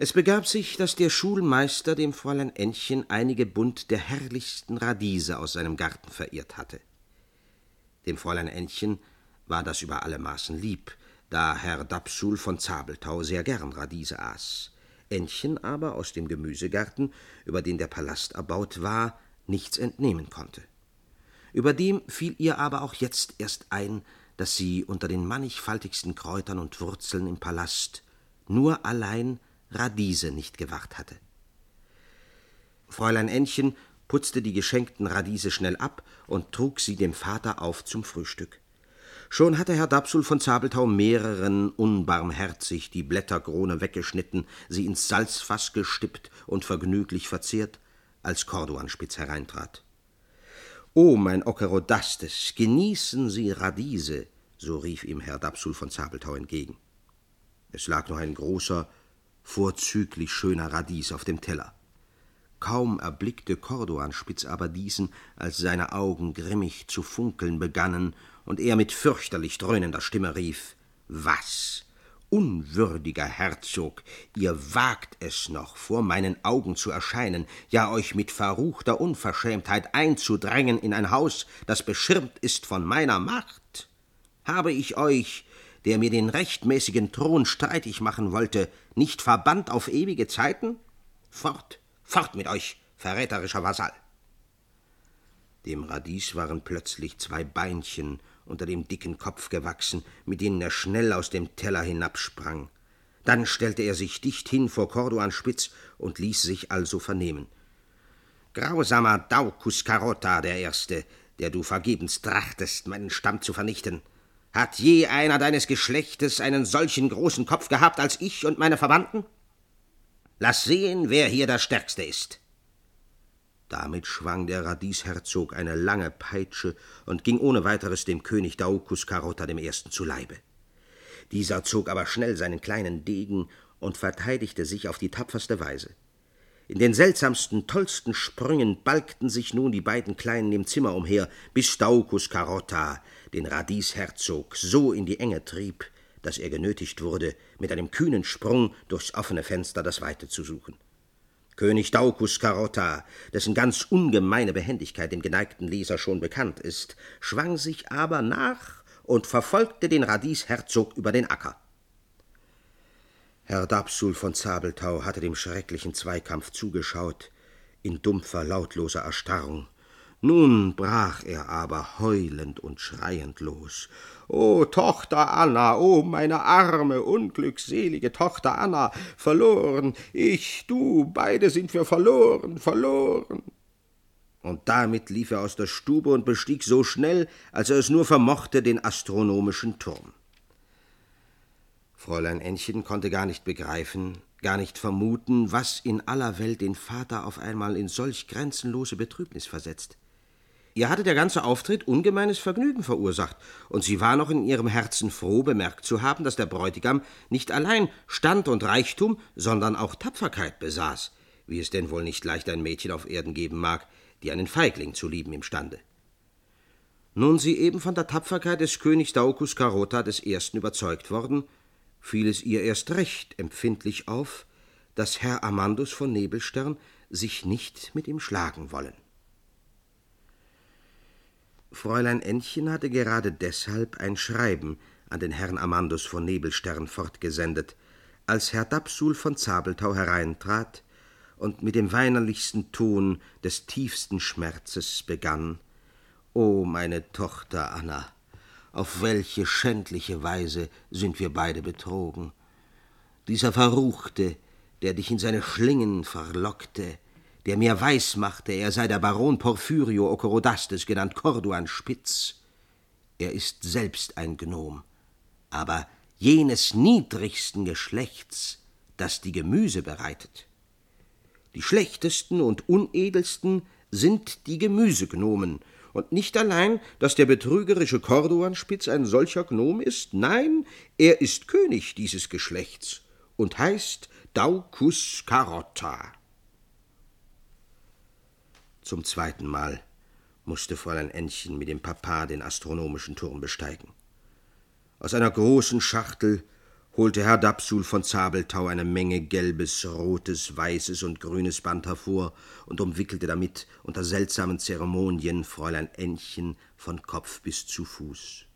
Es begab sich, dass der Schulmeister dem Fräulein Ännchen einige Bund der herrlichsten Radiese aus seinem Garten verirrt hatte. Dem Fräulein Ännchen war das über alle Maßen lieb, da Herr Dapsul von Zabelthau sehr gern Radiese aß. Ännchen aber aus dem Gemüsegarten, über den der Palast erbaut war, nichts entnehmen konnte. Überdem fiel ihr aber auch jetzt erst ein, dass sie unter den mannigfaltigsten Kräutern und Wurzeln im Palast nur allein Radiese nicht gewacht hatte. Fräulein Ännchen putzte die geschenkten Radiese schnell ab und trug sie dem Vater auf zum Frühstück. Schon hatte Herr Dapsul von Zabelthau mehreren unbarmherzig die Blätterkrone weggeschnitten, sie ins Salzfass gestippt und vergnüglich verzehrt, als Corduanspitz hereintrat. O mein Okerodastes, genießen Sie Radiese, so rief ihm Herr Dapsul von Zabelthau entgegen. Es lag noch ein großer, vorzüglich schöner Radies auf dem Teller. Kaum erblickte Corduanspitz aber diesen, als seine Augen grimmig zu funkeln begannen und er mit fürchterlich dröhnender Stimme rief: Was? Unwürdiger Herzog, ihr wagt es noch, vor meinen Augen zu erscheinen, ja euch mit verruchter Unverschämtheit einzudrängen in ein Haus, das beschirmt ist von meiner Macht? Habe ich euch, der mir den rechtmäßigen Thron streitig machen wollte, nicht verbannt auf ewige Zeiten? Fort, fort mit euch, verräterischer Vasall! Dem Radies waren plötzlich zwei Beinchen unter dem dicken Kopf gewachsen, mit denen er schnell aus dem Teller hinabsprang. Dann stellte er sich dicht hin vor Corduan Spitz und ließ sich also vernehmen. Grausamer Daucus Carota, der Erste, der du vergebens trachtest, meinen Stamm zu vernichten. Hat je einer deines Geschlechtes einen solchen großen Kopf gehabt als ich und meine Verwandten? Lass sehen, wer hier der Stärkste ist. Damit schwang der Radiesherzog eine lange Peitsche und ging ohne weiteres dem König Daucus Carota dem Ersten zu Leibe. Dieser zog aber schnell seinen kleinen Degen und verteidigte sich auf die tapferste Weise. In den seltsamsten, tollsten Sprüngen balgten sich nun die beiden Kleinen im Zimmer umher, bis Daucus Carota den Radiesherzog so in die Enge trieb, dass er genötigt wurde, mit einem kühnen Sprung durchs offene Fenster das Weite zu suchen. König Daucus Carota, dessen ganz ungemeine Behendigkeit dem geneigten Leser schon bekannt ist, schwang sich aber nach und verfolgte den Radiesherzog über den Acker. Herr Dapsul von Zabelthau hatte dem schrecklichen Zweikampf zugeschaut, in dumpfer, lautloser Erstarrung. Nun brach er aber heulend und schreiend los. O Tochter Anna, o meine arme, unglückselige Tochter Anna, verloren, ich, du, beide sind wir verloren, verloren. Und damit lief er aus der Stube und bestieg so schnell, als er es nur vermochte, den astronomischen Turm. Fräulein Ännchen konnte gar nicht begreifen, gar nicht vermuten, was in aller Welt den Vater auf einmal in solch grenzenlose Betrübnis versetzt. Ihr hatte der ganze Auftritt ungemeines Vergnügen verursacht, und sie war noch in ihrem Herzen froh, bemerkt zu haben, dass der Bräutigam nicht allein Stand und Reichtum, sondern auch Tapferkeit besaß, wie es denn wohl nicht leicht ein Mädchen auf Erden geben mag, die einen Feigling zu lieben imstande. Nun sie eben von der Tapferkeit des Königs Daucus Carota des Ersten überzeugt worden, fiel es ihr erst recht empfindlich auf, dass Herr Amandus von Nebelstern sich nicht mit ihm schlagen wollen. Fräulein Ännchen hatte gerade deshalb ein Schreiben an den Herrn Amandus von Nebelstern fortgesendet, als Herr Dapsul von Zabelthau hereintrat und mit dem weinerlichsten Ton des tiefsten Schmerzes begann O meine Tochter Anna, auf welche schändliche Weise sind wir beide betrogen. Dieser Verruchte, der dich in seine Schlingen verlockte, der mir weismachte, er sei der Baron Porphyrio Okorodastes, genannt Corduan Spitz. Er ist selbst ein Gnom, aber jenes niedrigsten Geschlechts, das die Gemüse bereitet. Die schlechtesten und unedelsten sind die Gemüsegnomen, und nicht allein, dass der betrügerische Corduanspitz ein solcher Gnom ist, nein, er ist König dieses Geschlechts und heißt Daucus Carotta. Zum zweiten Mal musste Fräulein Ännchen mit dem Papa den astronomischen Turm besteigen. Aus einer großen Schachtel holte Herr Dapsul von Zabeltau eine Menge gelbes, rotes, weißes und grünes Band hervor und umwickelte damit unter seltsamen Zeremonien Fräulein Ännchen von Kopf bis zu Fuß.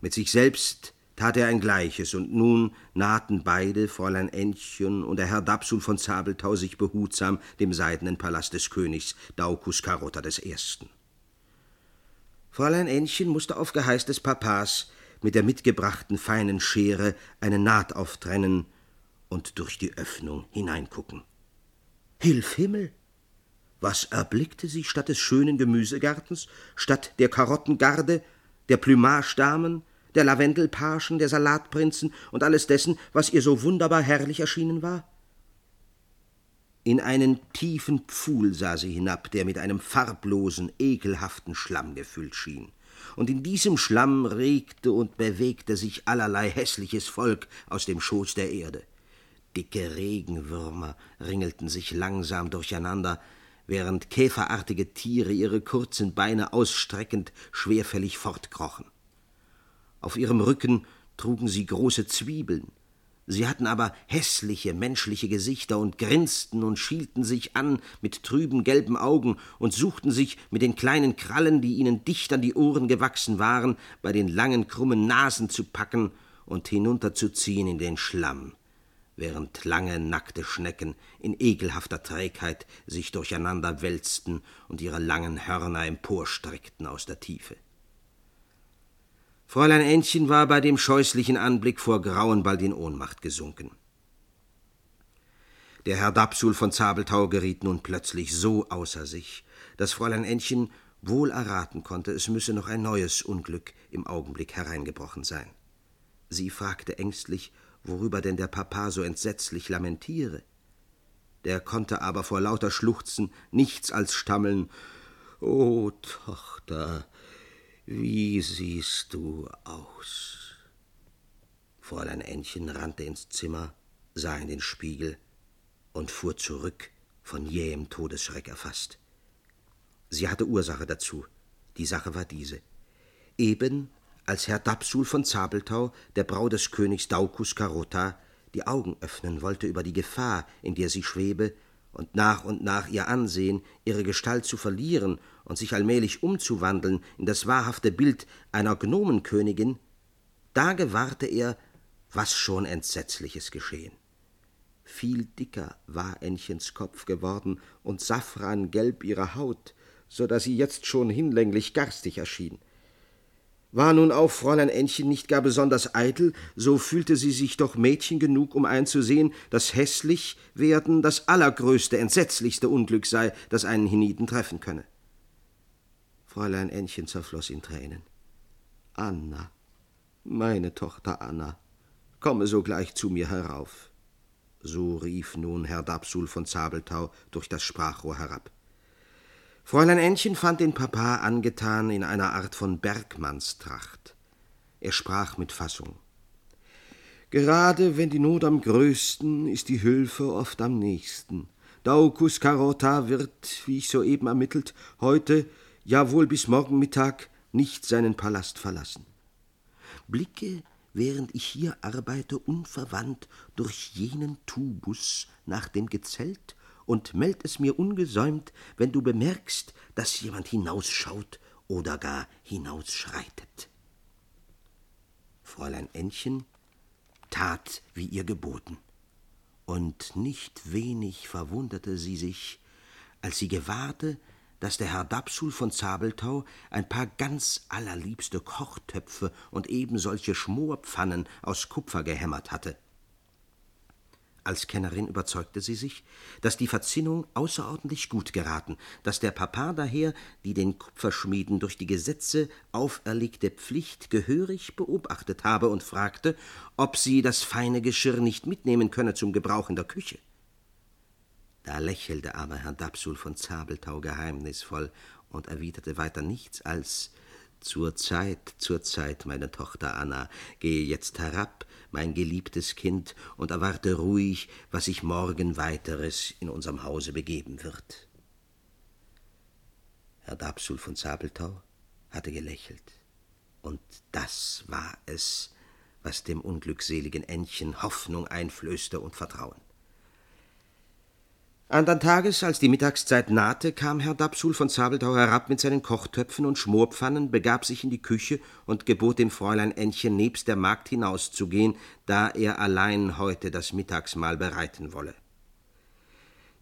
Mit sich selbst tat er ein Gleiches, und nun nahten beide, Fräulein Ännchen und der Herr Dapsul von Zabeltau, sich behutsam dem seidenen Palast des Königs Daucus Carota I. Fräulein Ännchen musste auf Geheiß des Papas mit der mitgebrachten feinen Schere eine Naht auftrennen und durch die Öffnung hineingucken. Hilf Himmel! Was erblickte sie statt des schönen Gemüsegartens, statt der Karottengarde, der Plümagedamen, der Lavendelpagen, der Salatprinzen und alles dessen, was ihr so wunderbar herrlich erschienen war? In einen tiefen Pfuhl sah sie hinab, der mit einem farblosen, ekelhaften Schlamm gefüllt schien. Und in diesem Schlamm regte und bewegte sich allerlei hässliches Volk aus dem Schoß der Erde. Dicke Regenwürmer ringelten sich langsam durcheinander, während käferartige Tiere ihre kurzen Beine ausstreckend schwerfällig fortkrochen. Auf ihrem Rücken trugen sie große Zwiebeln. Sie hatten aber hässliche menschliche Gesichter und grinsten und schielten sich an mit trüben gelben Augen und suchten sich mit den kleinen Krallen, die ihnen dicht an die Ohren gewachsen waren, bei den langen krummen Nasen zu packen und hinunterzuziehen in den Schlamm, während lange nackte Schnecken in ekelhafter Trägheit sich durcheinander wälzten und ihre langen Hörner emporstreckten aus der Tiefe. Fräulein Ännchen war bei dem scheußlichen Anblick vor Grauen bald in Ohnmacht gesunken. Der Herr Dapsul von Zabeltau geriet nun plötzlich so außer sich, dass Fräulein Ännchen wohl erraten konnte, es müsse noch ein neues Unglück im Augenblick hereingebrochen sein. Sie fragte ängstlich, worüber denn der Papa so entsetzlich lamentiere. Der konnte aber vor lauter Schluchzen nichts als stammeln O Tochter, wie siehst du aus? Fräulein Ännchen rannte ins Zimmer, sah in den Spiegel und fuhr zurück, von jähem Todesschreck erfasst. Sie hatte Ursache dazu. Die Sache war diese. Eben als Herr Dapsul von Zabeltau, der Braut des Königs Daucus Carota, die Augen öffnen wollte über die Gefahr, in der sie schwebe, und nach und nach ihr Ansehen, ihre Gestalt zu verlieren und sich allmählich umzuwandeln in das wahrhafte Bild einer Gnomenkönigin, da gewahrte er, was schon Entsetzliches geschehen. Viel dicker war Ännchens Kopf geworden und safrangelb ihre Haut, so dass sie jetzt schon hinlänglich garstig erschien. War nun auch Fräulein Ännchen nicht gar besonders eitel, so fühlte sie sich doch Mädchen genug, um einzusehen, dass hässlich werden das allergrößte, entsetzlichste Unglück sei, das einen Hieniten treffen könne. Fräulein Ännchen zerfloß in Tränen. Anna, meine Tochter Anna, komme sogleich zu mir herauf. So rief nun Herr Dapsul von Zabeltau durch das Sprachrohr herab. Fräulein Ännchen fand den Papa angetan in einer Art von Bergmannstracht. Er sprach mit Fassung. Gerade wenn die Not am größten, ist die Hilfe oft am nächsten. Daucus Carota wird, wie ich soeben ermittelt, heute, ja wohl bis morgen Mittag, nicht seinen Palast verlassen. Blicke, während ich hier arbeite, unverwandt durch jenen Tubus nach dem Gezelt und meld es mir ungesäumt, wenn du bemerkst, dass jemand hinausschaut oder gar hinausschreitet. Fräulein Ännchen tat, wie ihr geboten, und nicht wenig verwunderte sie sich, als sie gewahrte, dass der Herr Dapsul von Zabeltau ein paar ganz allerliebste Kochtöpfe und ebensolche Schmorpfannen aus Kupfer gehämmert hatte. Als Kennerin überzeugte sie sich, dass die Verzinnung außerordentlich gut geraten, dass der Papa daher die den Kupferschmieden durch die Gesetze auferlegte Pflicht gehörig beobachtet habe und fragte, ob sie das feine Geschirr nicht mitnehmen könne zum Gebrauch in der Küche. Da lächelte aber Herr Dapsul von Zabeltau geheimnisvoll und erwiderte weiter nichts als Zur Zeit, zur Zeit, meine Tochter Anna, gehe jetzt herab, mein geliebtes Kind, und erwarte ruhig, was sich morgen weiteres in unserem Hause begeben wird. Herr Dapsul von Zabeltau hatte gelächelt, und das war es, was dem unglückseligen Ännchen Hoffnung einflößte und Vertrauen. Andern Tages, als die Mittagszeit nahte, kam Herr Dapsul von Zabelthau herab mit seinen Kochtöpfen und Schmorpfannen, begab sich in die Küche und gebot dem Fräulein Ännchen nebst der Magd hinauszugehen, da er allein heute das Mittagsmahl bereiten wolle.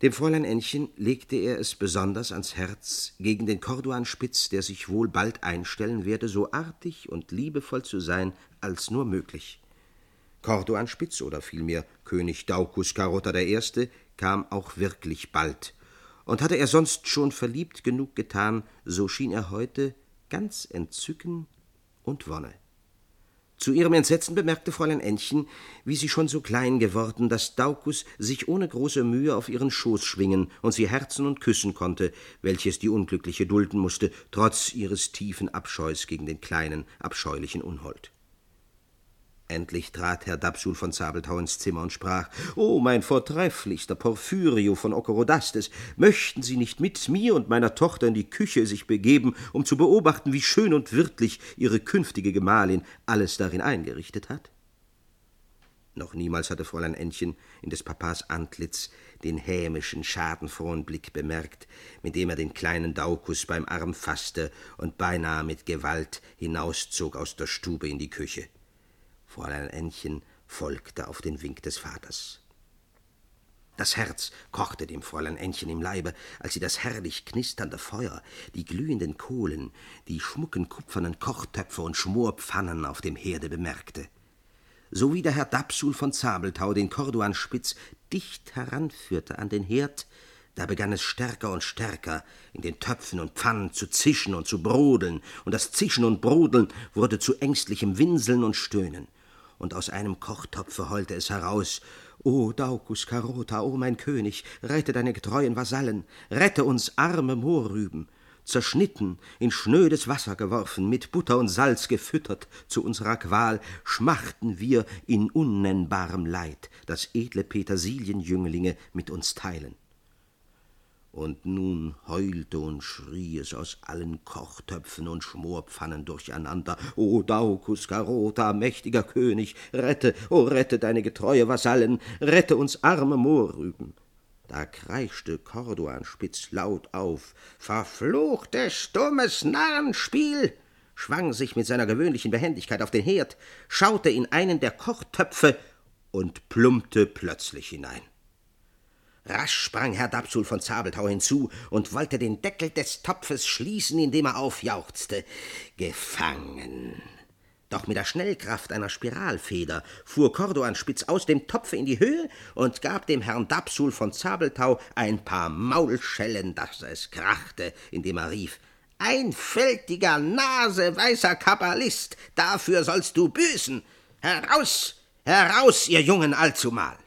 Dem Fräulein Ännchen legte er es besonders ans Herz, gegen den Corduanspitz, der sich wohl bald einstellen werde, so artig und liebevoll zu sein, als nur möglich. Corduanspitz oder vielmehr König Daucus Carota I kam auch wirklich bald. Und hatte er sonst schon verliebt genug getan, so schien er heute ganz Entzücken und Wonne. Zu ihrem Entsetzen bemerkte Fräulein Ännchen, wie sie schon so klein geworden, dass Daucus sich ohne große Mühe auf ihren Schoß schwingen und sie herzen und küssen konnte, welches die Unglückliche dulden musste, trotz ihres tiefen Abscheus gegen den kleinen, abscheulichen Unhold. Endlich trat Herr Dapsul von Zabelthau ins Zimmer und sprach: O mein vortrefflichster Porphyrio von Okorodastes, möchten Sie nicht mit mir und meiner Tochter in die Küche sich begeben, um zu beobachten, wie schön und wirtlich Ihre künftige Gemahlin alles darin eingerichtet hat? Noch niemals hatte Fräulein Ännchen in des Papas Antlitz den hämischen, schadenfrohen Blick bemerkt, mit dem er den kleinen Daukus beim Arm fasste und beinahe mit Gewalt hinauszog aus der Stube in die Küche. Fräulein Ännchen folgte auf den Wink des Vaters. Das Herz kochte dem Fräulein Ännchen im Leibe, als sie das herrlich knisternde Feuer, die glühenden Kohlen, die schmucken kupfernen Kochtöpfe und Schmorpfannen auf dem Herde bemerkte. So wie der Herr Dapsul von Zabelthau den Corduanspitz dicht heranführte an den Herd, da begann es stärker und stärker in den Töpfen und Pfannen zu zischen und zu brodeln, und das Zischen und Brodeln wurde zu ängstlichem Winseln und Stöhnen und aus einem Kochtopfe heulte es heraus. O Daucus Carota, o mein König, rette deine getreuen Vasallen, rette uns arme Mohrrüben. Zerschnitten, in schnödes Wasser geworfen, mit Butter und Salz gefüttert, zu unserer Qual, schmachten wir in unnennbarem Leid, das edle Petersilienjünglinge mit uns teilen. Und nun heulte und schrie es aus allen Kochtöpfen und Schmorpfannen durcheinander. O Daucus Carota, mächtiger König, rette, o rette deine getreue Vasallen, rette uns arme Mohrrüben. Da kreischte Corduanspitz laut auf. Verfluchtes, dummes Narrenspiel! schwang sich mit seiner gewöhnlichen Behendigkeit auf den Herd, schaute in einen der Kochtöpfe und plumpte plötzlich hinein. Rasch sprang Herr Dapsul von Zabelthau hinzu und wollte den Deckel des Topfes schließen, indem er aufjauchzte. Gefangen! Doch mit der Schnellkraft einer Spiralfeder fuhr Corduanspitz aus dem Topfe in die Höhe und gab dem Herrn Dapsul von Zabelthau ein paar Maulschellen, dass es krachte, indem er rief Einfältiger, naseweißer Kabbalist, dafür sollst du büßen. Heraus, heraus, ihr Jungen allzumal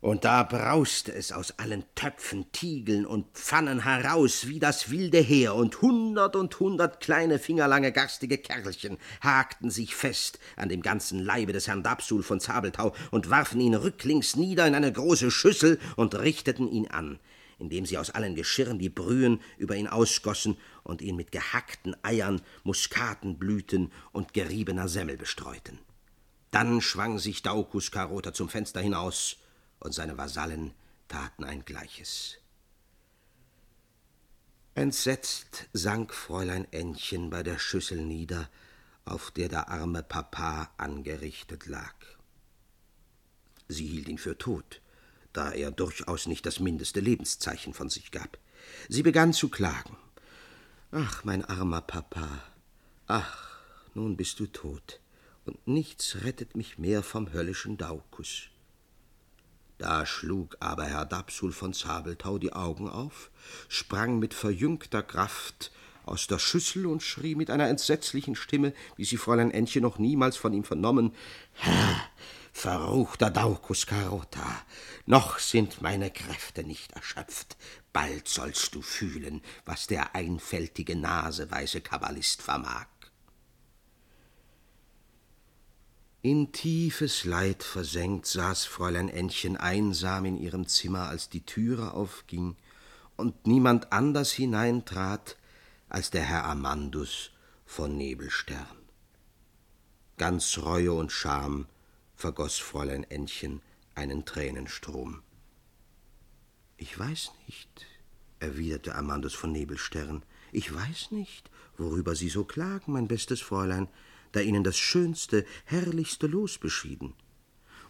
und da brauste es aus allen Töpfen, Tiegeln und Pfannen heraus wie das wilde Heer, und hundert und hundert kleine fingerlange garstige Kerlchen hakten sich fest an dem ganzen Leibe des Herrn Dapsul von Zabelthau und warfen ihn rücklings nieder in eine große Schüssel und richteten ihn an, indem sie aus allen Geschirren die Brühen über ihn ausgossen und ihn mit gehackten Eiern, Muskatenblüten und geriebener Semmel bestreuten. Dann schwang sich Daucus Carota zum Fenster hinaus, und seine Vasallen taten ein Gleiches. Entsetzt sank Fräulein Ännchen bei der Schüssel nieder, auf der der arme Papa angerichtet lag. Sie hielt ihn für tot, da er durchaus nicht das mindeste Lebenszeichen von sich gab. Sie begann zu klagen. Ach, mein armer Papa, ach, nun bist du tot, und nichts rettet mich mehr vom höllischen Daukus. Da schlug aber Herr Dapsul von Zabelthau die Augen auf, sprang mit verjüngter Kraft aus der Schüssel und schrie mit einer entsetzlichen Stimme, wie sie Fräulein Ännchen noch niemals von ihm vernommen, Herr, verruchter Daucus Carota, noch sind meine Kräfte nicht erschöpft, bald sollst du fühlen, was der einfältige, naseweise Kabbalist vermag. In tiefes Leid versenkt saß Fräulein Ännchen einsam in ihrem Zimmer, als die Türe aufging und niemand anders hineintrat als der Herr Amandus von Nebelstern. Ganz Reue und Scham vergoß Fräulein Ännchen einen Tränenstrom. Ich weiß nicht, erwiderte Amandus von Nebelstern, ich weiß nicht, worüber Sie so klagen, mein bestes Fräulein, da Ihnen das schönste, herrlichste Los beschieden.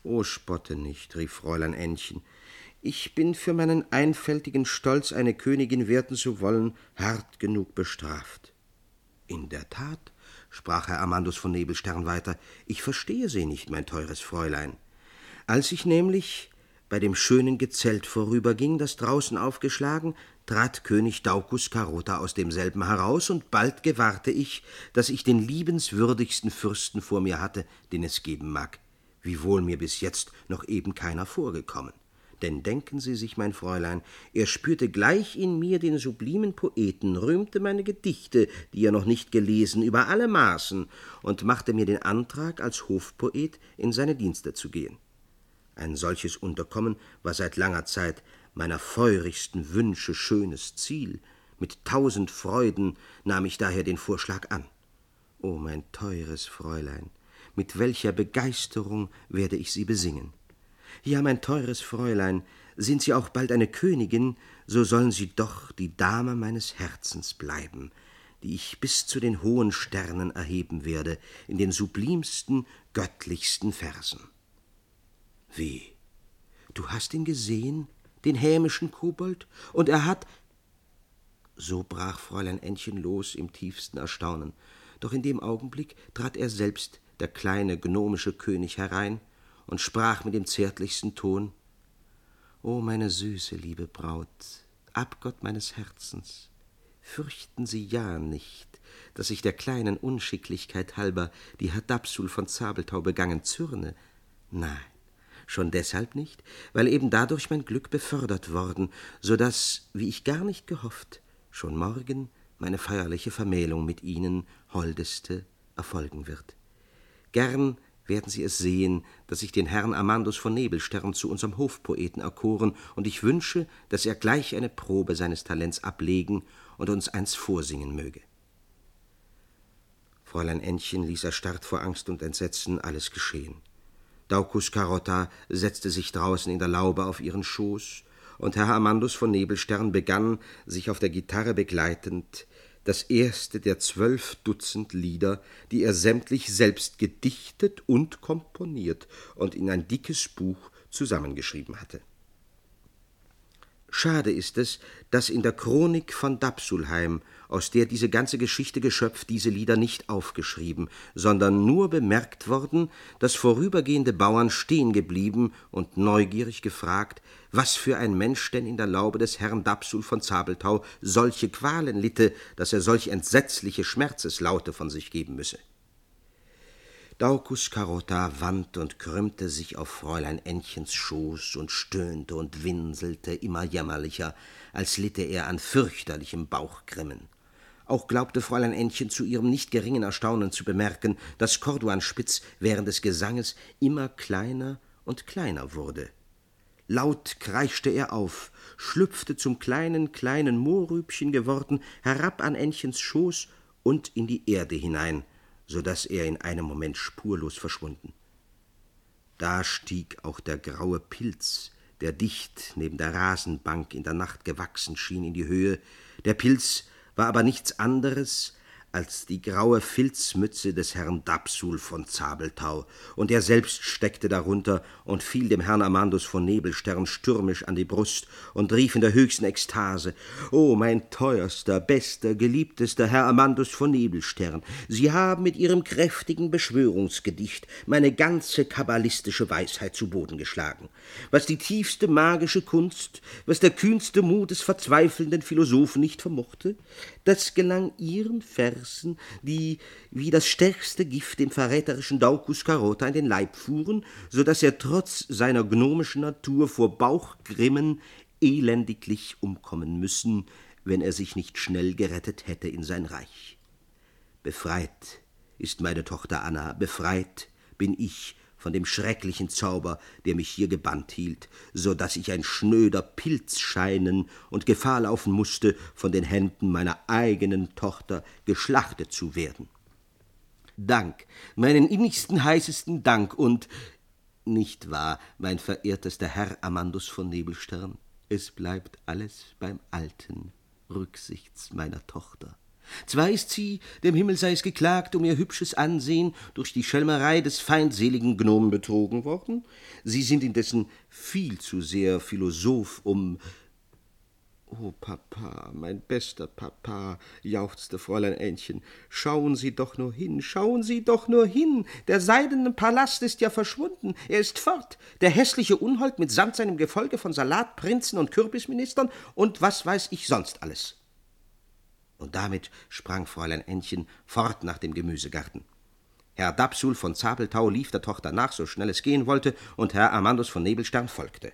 O spotte nicht, rief Fräulein Ännchen, ich bin für meinen einfältigen Stolz, eine Königin werden zu wollen, hart genug bestraft. In der Tat, sprach Herr Amandus von Nebelstern weiter, ich verstehe Sie nicht, mein teures Fräulein. Als ich nämlich bei dem schönen Gezelt vorüberging, das draußen aufgeschlagen, trat König Daucus Carota aus demselben heraus, und bald gewahrte ich, dass ich den liebenswürdigsten Fürsten vor mir hatte, den es geben mag, wiewohl mir bis jetzt noch eben keiner vorgekommen. Denn denken Sie sich, mein Fräulein, er spürte gleich in mir den sublimen Poeten, rühmte meine Gedichte, die er noch nicht gelesen, über alle Maßen, und machte mir den Antrag, als Hofpoet in seine Dienste zu gehen. Ein solches Unterkommen war seit langer Zeit meiner feurigsten Wünsche schönes Ziel. Mit tausend Freuden nahm ich daher den Vorschlag an. O mein teures Fräulein, mit welcher Begeisterung werde ich Sie besingen. Ja, mein teures Fräulein, sind Sie auch bald eine Königin, so sollen Sie doch die Dame meines Herzens bleiben, die ich bis zu den hohen Sternen erheben werde, in den sublimsten, göttlichsten Versen. Wie? Du hast ihn gesehen, den hämischen Kobold, und er hat. So brach Fräulein Ännchen los im tiefsten Erstaunen, doch in dem Augenblick trat er selbst, der kleine gnomische König, herein, und sprach mit dem zärtlichsten Ton O meine süße, liebe Braut, Abgott meines Herzens, fürchten Sie ja nicht, dass ich der kleinen Unschicklichkeit halber, die Herr Dapsul von Zabeltau begangen, zürne. Nein, schon deshalb nicht, weil eben dadurch mein Glück befördert worden, so dass, wie ich gar nicht gehofft, schon morgen meine feierliche Vermählung mit Ihnen, Holdeste, erfolgen wird. Gern werden Sie es sehen, dass ich den Herrn Amandus von Nebelstern zu unserem Hofpoeten erkoren, und ich wünsche, dass er gleich eine Probe seines Talents ablegen und uns eins vorsingen möge. Fräulein Ännchen ließ erstarrt vor Angst und Entsetzen alles geschehen. Daucus Carota setzte sich draußen in der Laube auf ihren Schoß, und Herr Amandus von Nebelstern begann, sich auf der Gitarre begleitend, das erste der zwölf Dutzend Lieder, die er sämtlich selbst gedichtet und komponiert und in ein dickes Buch zusammengeschrieben hatte. Schade ist es, dass in der Chronik von Dapsulheim, aus der diese ganze Geschichte geschöpft, diese Lieder nicht aufgeschrieben, sondern nur bemerkt worden, dass vorübergehende Bauern stehen geblieben und neugierig gefragt, was für ein Mensch denn in der Laube des Herrn Dapsul von Zabeltau solche Qualen litte, dass er solch entsetzliche Schmerzeslaute von sich geben müsse. Daucus Carota wand und krümmte sich auf Fräulein Ännchens Schoß und stöhnte und winselte immer jämmerlicher, als litte er an fürchterlichem Bauchgrimmen. Auch glaubte Fräulein Ännchen zu ihrem nicht geringen Erstaunen zu bemerken, dass Corduanspitz während des Gesanges immer kleiner und kleiner wurde. Laut kreischte er auf, schlüpfte zum kleinen, kleinen Mohrrübchen geworden, herab an Ännchens Schoß und in die Erde hinein, so dass er in einem Moment spurlos verschwunden. Da stieg auch der graue Pilz, der dicht neben der Rasenbank in der Nacht gewachsen schien, in die Höhe. Der Pilz war aber nichts anderes als die graue Filzmütze des Herrn Dapsul von Zabeltau, und er selbst steckte darunter und fiel dem Herrn Amandus von Nebelstern stürmisch an die Brust und rief in der höchsten Ekstase O mein teuerster, bester, geliebtester Herr Amandus von Nebelstern, Sie haben mit Ihrem kräftigen Beschwörungsgedicht meine ganze kabbalistische Weisheit zu Boden geschlagen. Was die tiefste magische Kunst, was der kühnste Mut des verzweifelnden Philosophen nicht vermochte, das gelang Ihren Vers Versen, die wie das stärkste Gift dem verräterischen Daucus Carota in den Leib fuhren, so dass er trotz seiner gnomischen Natur vor Bauchgrimmen elendiglich umkommen müssen, wenn er sich nicht schnell gerettet hätte in sein Reich. Befreit ist meine Tochter Anna, befreit bin ich von dem schrecklichen Zauber, der mich hier gebannt hielt, so dass ich ein schnöder Pilz scheinen und Gefahr laufen musste, von den Händen meiner eigenen Tochter geschlachtet zu werden. Dank, meinen innigsten, heißesten Dank und nicht wahr, mein verehrtester Herr Amandus von Nebelstern, es bleibt alles beim Alten, rücksichts meiner Tochter. Zwar ist sie, dem Himmel sei es geklagt, um ihr hübsches Ansehen durch die Schelmerei des feindseligen Gnomen betrogen worden, sie sind indessen viel zu sehr Philosoph, um Oh, Papa, mein bester Papa, jauchzte Fräulein Ännchen, schauen Sie doch nur hin, schauen Sie doch nur hin. Der seidene Palast ist ja verschwunden, er ist fort. Der hässliche Unhold mitsamt seinem Gefolge von Salatprinzen und Kürbisministern und was weiß ich sonst alles. Und damit sprang Fräulein Ännchen fort nach dem Gemüsegarten. Herr Dapsul von Zabeltau lief der Tochter nach, so schnell es gehen wollte, und Herr Amandus von Nebelstern folgte.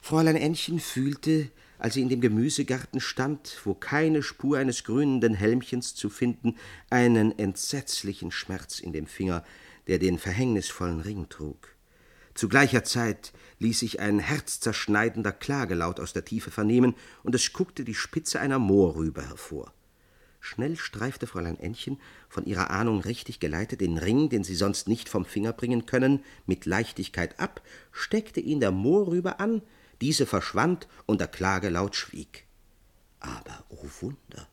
Fräulein Ännchen fühlte, als sie in dem Gemüsegarten stand, wo keine Spur eines grünenden Helmchens zu finden, einen entsetzlichen Schmerz in dem Finger, der den verhängnisvollen Ring trug. Zu gleicher Zeit ließ sich ein herzzerschneidender Klagelaut aus der Tiefe vernehmen, und es guckte die Spitze einer Moorrübe hervor. Schnell streifte Fräulein Ännchen, von ihrer Ahnung richtig geleitet, den Ring, den sie sonst nicht vom Finger bringen können, mit Leichtigkeit ab, steckte ihn der Moorrübe an, diese verschwand und der Klagelaut schwieg. Aber, o oh Wunder,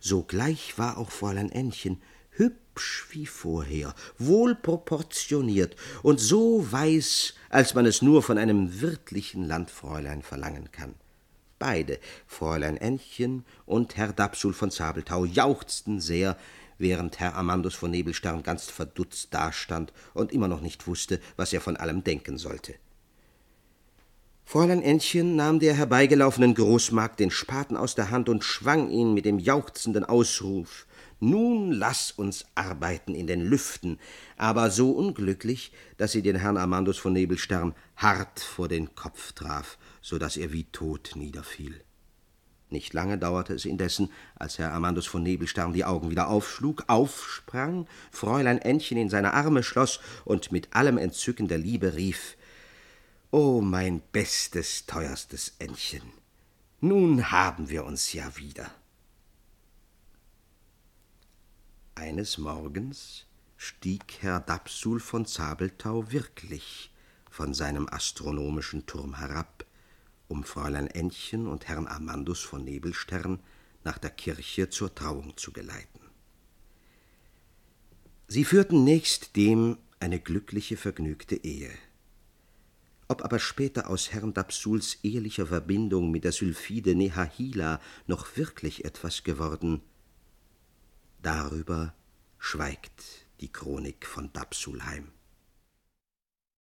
sogleich war auch Fräulein Ännchen hübsch wie vorher, wohlproportioniert und so weiß, als man es nur von einem wirtlichen Landfräulein verlangen kann. Beide, Fräulein Ännchen und Herr Dapsul von Zabeltau, jauchzten sehr, während Herr Amandus von Nebelstern ganz verdutzt dastand und immer noch nicht wusste, was er von allem denken sollte. Fräulein Ännchen nahm der herbeigelaufenen Großmagd den Spaten aus der Hand und schwang ihn mit dem jauchzenden Ausruf Nun lass uns arbeiten in den Lüften, aber so unglücklich, dass sie den Herrn Amandus von Nebelstern hart vor den Kopf traf, so dass er wie tot niederfiel. Nicht lange dauerte es indessen, als Herr Amandus von Nebelstern die Augen wieder aufschlug, aufsprang, Fräulein Ännchen in seine Arme schloss und mit allem Entzücken der Liebe rief O mein bestes, teuerstes Ännchen, nun haben wir uns ja wieder. Eines Morgens stieg Herr Dapsul von Zabeltau wirklich von seinem astronomischen Turm herab, um Fräulein Ännchen und Herrn Amandus von Nebelstern nach der Kirche zur Trauung zu geleiten. Sie führten nächst dem eine glückliche, vergnügte Ehe. Ob aber später aus Herrn Dapsuls ehelicher Verbindung mit der Sylphide Nehahila noch wirklich etwas geworden, darüber schweigt die Chronik von Dapsulheim.